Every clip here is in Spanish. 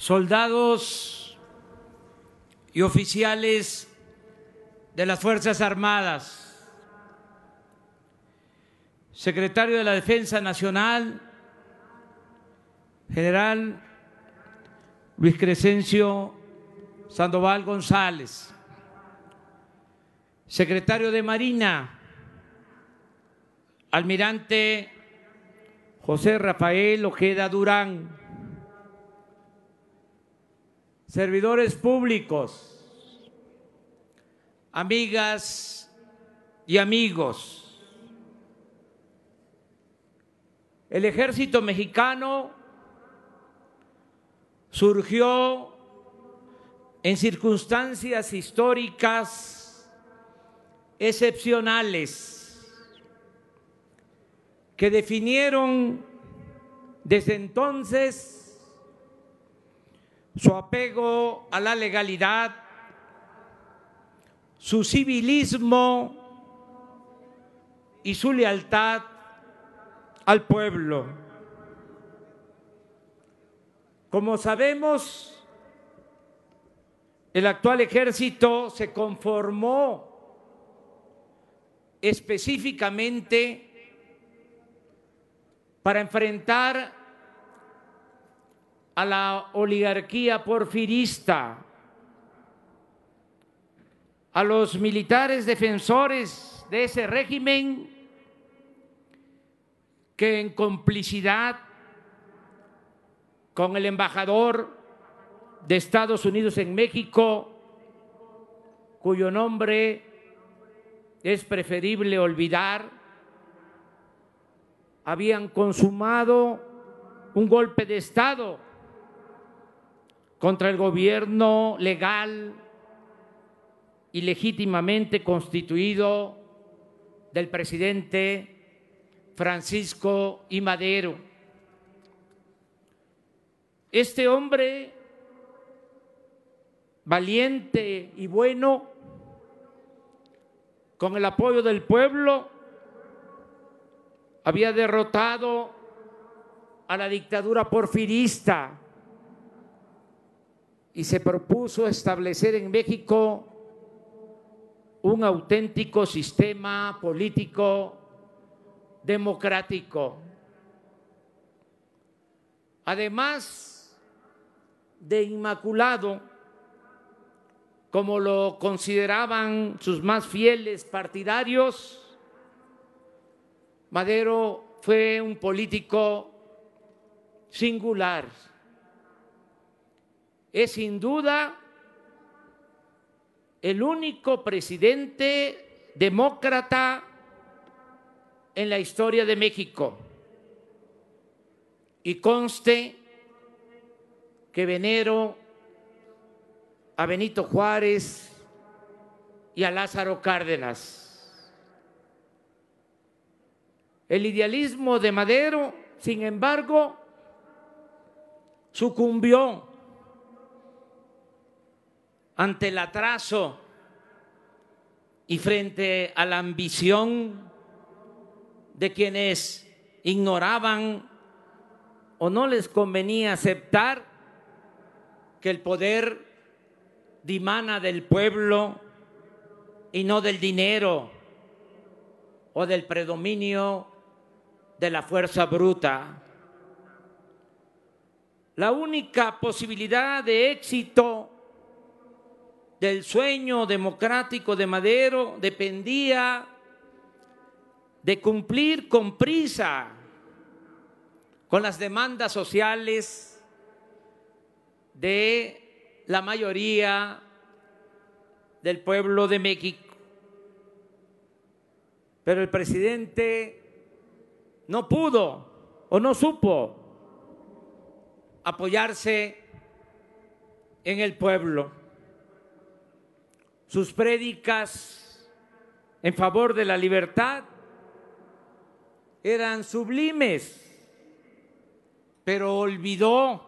soldados y oficiales de las Fuerzas Armadas, secretario de la Defensa Nacional, general Luis Crescencio Sandoval González, secretario de Marina, almirante José Rafael Ojeda Durán, servidores públicos, amigas y amigos. El ejército mexicano surgió en circunstancias históricas excepcionales que definieron desde entonces su apego a la legalidad, su civilismo y su lealtad al pueblo. Como sabemos, el actual ejército se conformó específicamente para enfrentar a la oligarquía porfirista, a los militares defensores de ese régimen que en complicidad con el embajador de Estados Unidos en México, cuyo nombre es preferible olvidar, habían consumado un golpe de Estado contra el gobierno legal y legítimamente constituido del presidente Francisco I. Madero. Este hombre valiente y bueno, con el apoyo del pueblo, había derrotado a la dictadura porfirista y se propuso establecer en México un auténtico sistema político democrático. Además de inmaculado, como lo consideraban sus más fieles partidarios, Madero fue un político singular es sin duda el único presidente demócrata en la historia de México. Y conste que venero a Benito Juárez y a Lázaro Cárdenas. El idealismo de Madero, sin embargo, sucumbió ante el atraso y frente a la ambición de quienes ignoraban o no les convenía aceptar que el poder dimana del pueblo y no del dinero o del predominio de la fuerza bruta. La única posibilidad de éxito del sueño democrático de Madero dependía de cumplir con prisa con las demandas sociales de la mayoría del pueblo de México. Pero el presidente no pudo o no supo apoyarse en el pueblo sus prédicas en favor de la libertad eran sublimes, pero olvidó,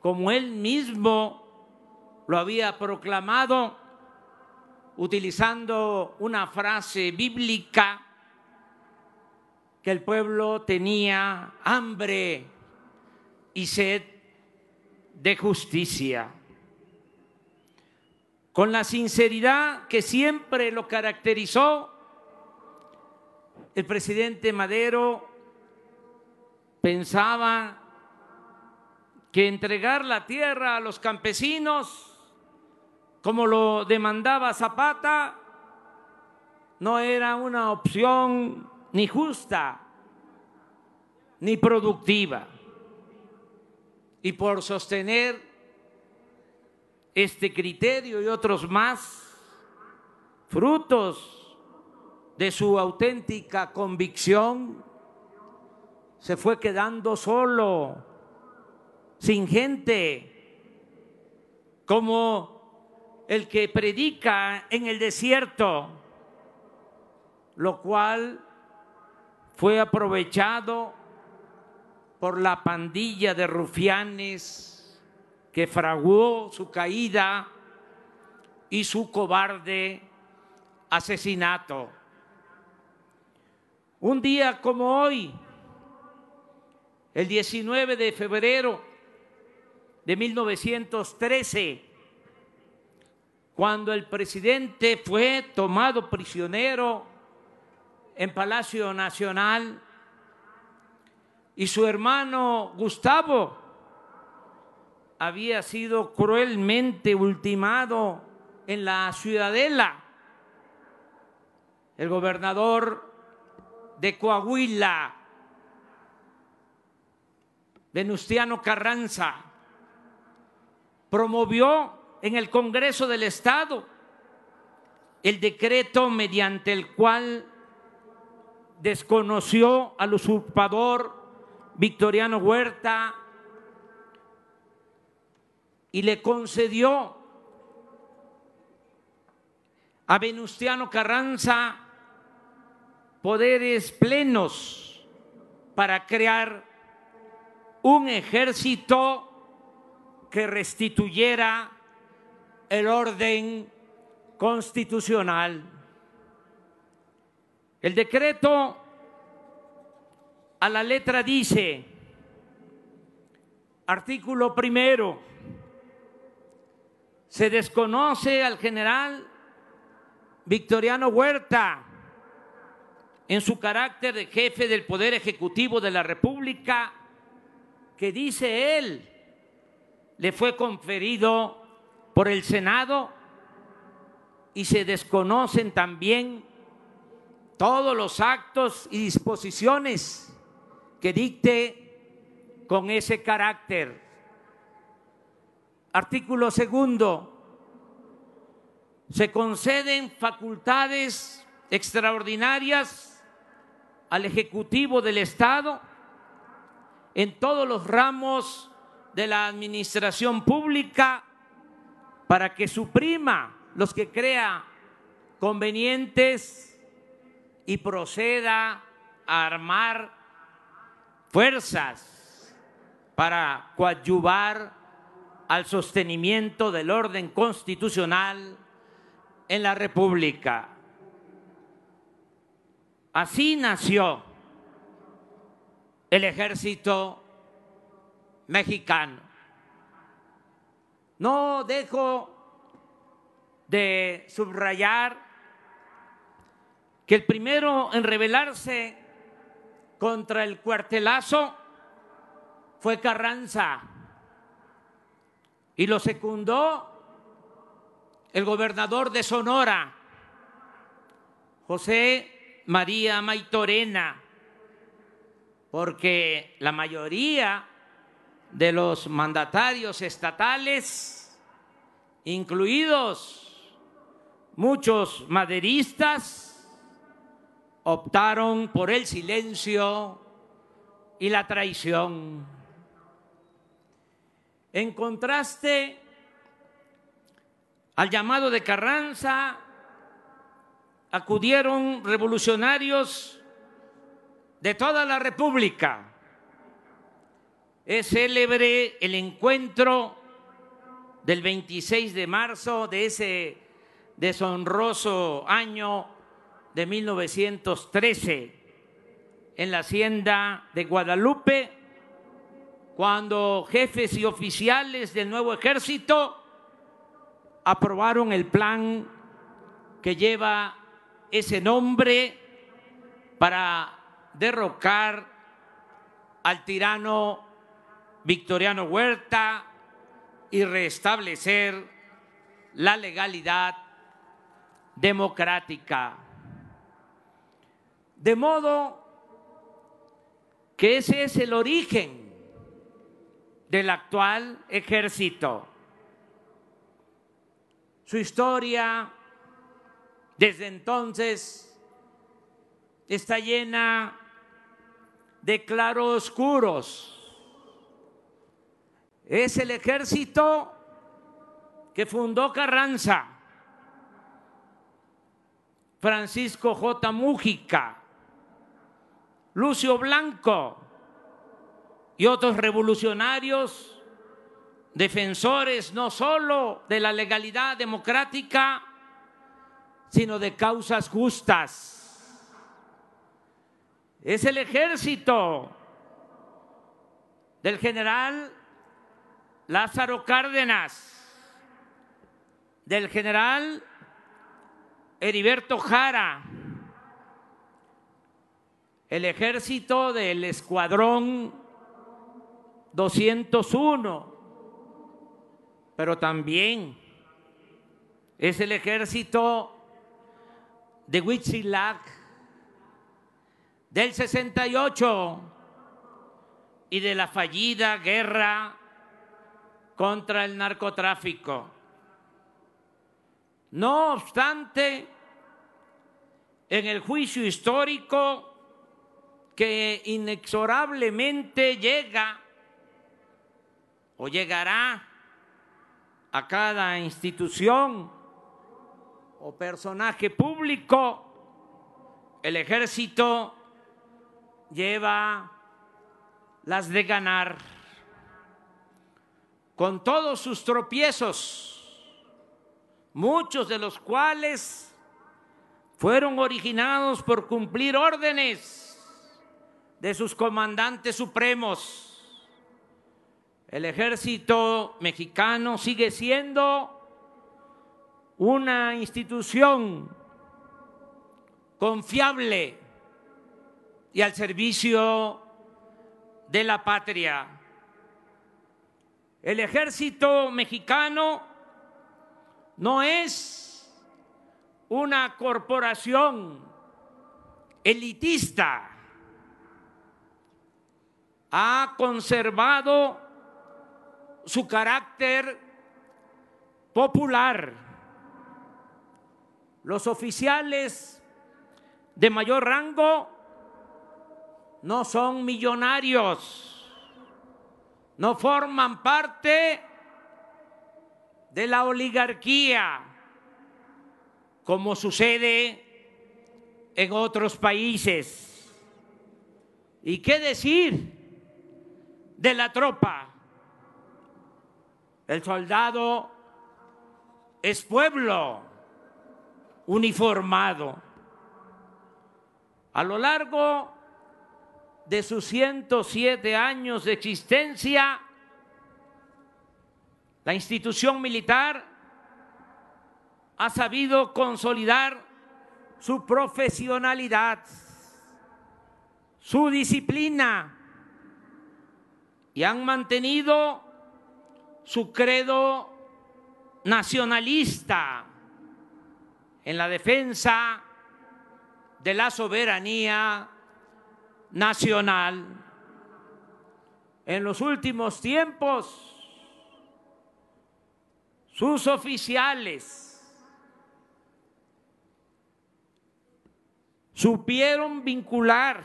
como él mismo lo había proclamado, utilizando una frase bíblica, que el pueblo tenía hambre y sed de justicia. Con la sinceridad que siempre lo caracterizó, el presidente Madero pensaba que entregar la tierra a los campesinos, como lo demandaba Zapata, no era una opción ni justa ni productiva. Y por sostener este criterio y otros más, frutos de su auténtica convicción, se fue quedando solo, sin gente, como el que predica en el desierto, lo cual fue aprovechado por la pandilla de rufianes que fraguó su caída y su cobarde asesinato. Un día como hoy, el 19 de febrero de 1913, cuando el presidente fue tomado prisionero en Palacio Nacional y su hermano Gustavo había sido cruelmente ultimado en la ciudadela. El gobernador de Coahuila, Venustiano Carranza, promovió en el Congreso del Estado el decreto mediante el cual desconoció al usurpador Victoriano Huerta y le concedió a Venustiano Carranza poderes plenos para crear un ejército que restituyera el orden constitucional. El decreto a la letra dice, artículo primero, se desconoce al general Victoriano Huerta en su carácter de jefe del Poder Ejecutivo de la República, que dice él, le fue conferido por el Senado y se desconocen también todos los actos y disposiciones que dicte con ese carácter. Artículo segundo. Se conceden facultades extraordinarias al Ejecutivo del Estado en todos los ramos de la administración pública para que suprima los que crea convenientes y proceda a armar fuerzas para coadyuvar al sostenimiento del orden constitucional en la República. Así nació el ejército mexicano. No dejo de subrayar que el primero en rebelarse contra el cuartelazo fue Carranza y lo secundó el gobernador de Sonora, José María Maitorena, porque la mayoría de los mandatarios estatales, incluidos muchos maderistas, optaron por el silencio y la traición. En contraste al llamado de Carranza, acudieron revolucionarios de toda la República. Es célebre el encuentro del 26 de marzo de ese deshonroso año de 1913 en la hacienda de Guadalupe, cuando jefes y oficiales del nuevo ejército aprobaron el plan que lleva ese nombre para derrocar al tirano Victoriano Huerta y restablecer la legalidad democrática. De modo que ese es el origen del actual ejército. Su historia desde entonces está llena de claroscuros. Es el ejército que fundó Carranza, Francisco J. Mújica, Lucio Blanco y otros revolucionarios, defensores no solo de la legalidad democrática, sino de causas justas. Es el ejército del general Lázaro Cárdenas, del general Heriberto Jara, el ejército del escuadrón 201, pero también es el ejército de Huitzilac, del 68 y de la fallida guerra contra el narcotráfico. No obstante, en el juicio histórico que inexorablemente llega o llegará a cada institución o personaje público, el ejército lleva las de ganar, con todos sus tropiezos, muchos de los cuales fueron originados por cumplir órdenes de sus comandantes supremos. El ejército mexicano sigue siendo una institución confiable y al servicio de la patria. El ejército mexicano no es una corporación elitista, ha conservado su carácter popular. Los oficiales de mayor rango no son millonarios, no forman parte de la oligarquía, como sucede en otros países. ¿Y qué decir de la tropa? El soldado es pueblo uniformado. A lo largo de sus 107 años de existencia, la institución militar ha sabido consolidar su profesionalidad, su disciplina y han mantenido su credo nacionalista en la defensa de la soberanía nacional. En los últimos tiempos, sus oficiales supieron vincular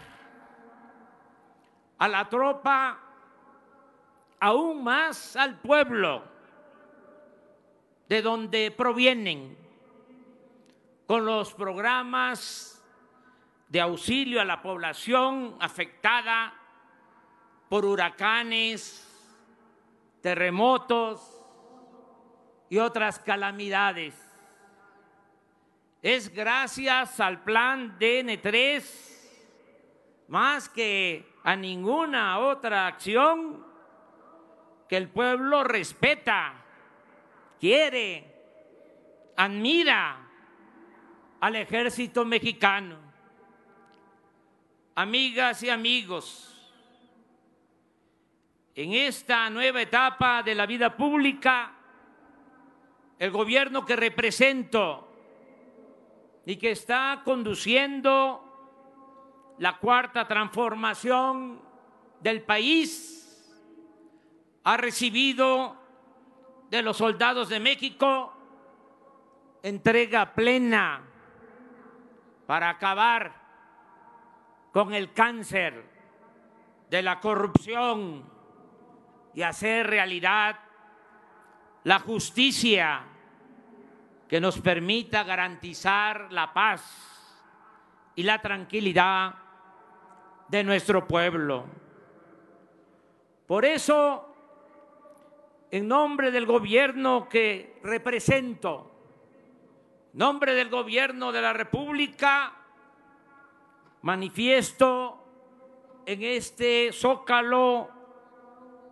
a la tropa aún más al pueblo de donde provienen con los programas de auxilio a la población afectada por huracanes, terremotos y otras calamidades. Es gracias al plan DN3, más que a ninguna otra acción, que el pueblo respeta, quiere, admira al ejército mexicano. Amigas y amigos, en esta nueva etapa de la vida pública, el gobierno que represento y que está conduciendo la cuarta transformación del país, ha recibido de los soldados de México entrega plena para acabar con el cáncer de la corrupción y hacer realidad la justicia que nos permita garantizar la paz y la tranquilidad de nuestro pueblo. Por eso, en nombre del gobierno que represento, nombre del gobierno de la República, manifiesto en este zócalo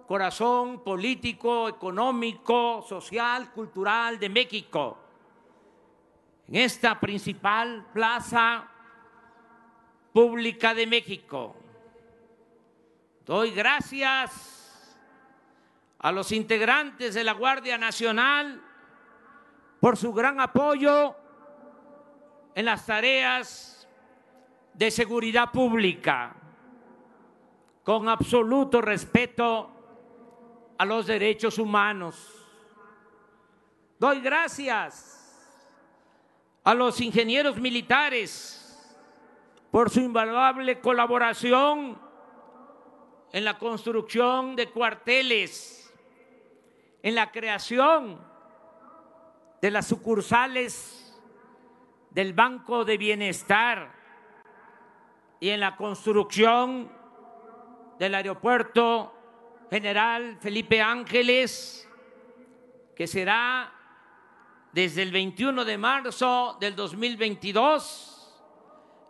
corazón político, económico, social, cultural de México, en esta principal plaza pública de México. Doy gracias a los integrantes de la Guardia Nacional por su gran apoyo en las tareas de seguridad pública, con absoluto respeto a los derechos humanos. Doy gracias a los ingenieros militares por su invaluable colaboración en la construcción de cuarteles, en la creación de las sucursales del Banco de Bienestar y en la construcción del Aeropuerto General Felipe Ángeles, que será desde el 21 de marzo del 2022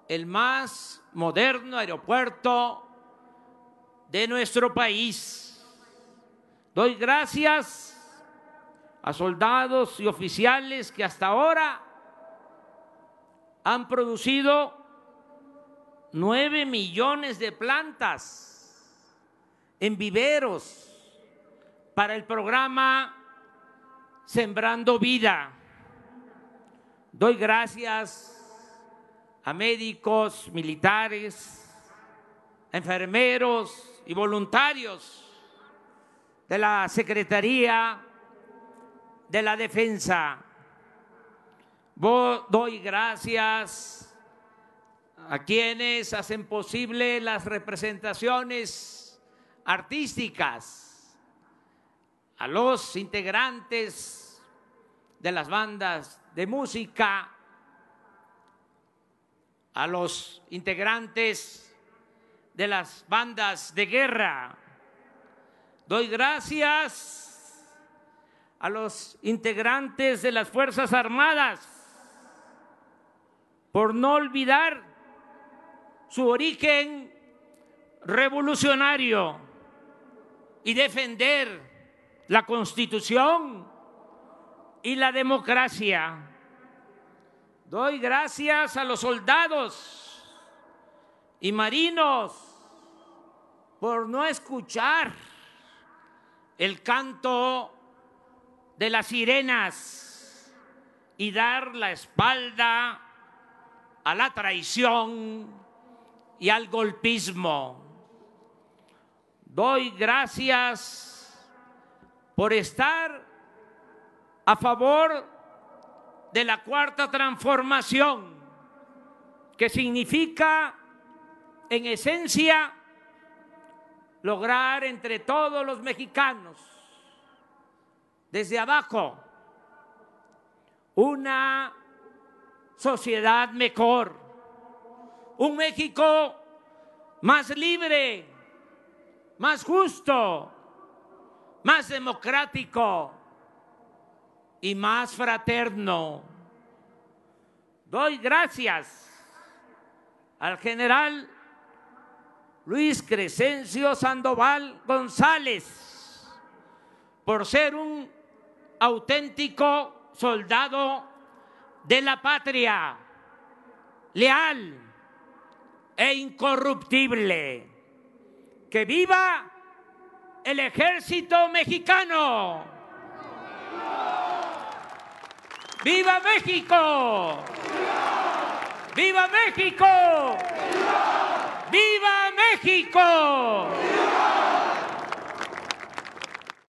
el más moderno aeropuerto de nuestro país. Doy gracias a soldados y oficiales que hasta ahora han producido nueve millones de plantas en viveros para el programa Sembrando Vida. Doy gracias a médicos, militares, enfermeros y voluntarios de la Secretaría de la defensa. Doy gracias a quienes hacen posible las representaciones artísticas, a los integrantes de las bandas de música, a los integrantes de las bandas de guerra. Doy gracias a los integrantes de las Fuerzas Armadas por no olvidar su origen revolucionario y defender la constitución y la democracia. Doy gracias a los soldados y marinos por no escuchar el canto de las sirenas y dar la espalda a la traición y al golpismo. Doy gracias por estar a favor de la cuarta transformación, que significa, en esencia, lograr entre todos los mexicanos desde abajo una sociedad mejor, un México más libre, más justo, más democrático y más fraterno. Doy gracias al general Luis Crescencio Sandoval González por ser un auténtico soldado de la patria, leal e incorruptible. ¡Que viva el ejército mexicano! ¡Viva México! ¡Viva México! ¡Viva México!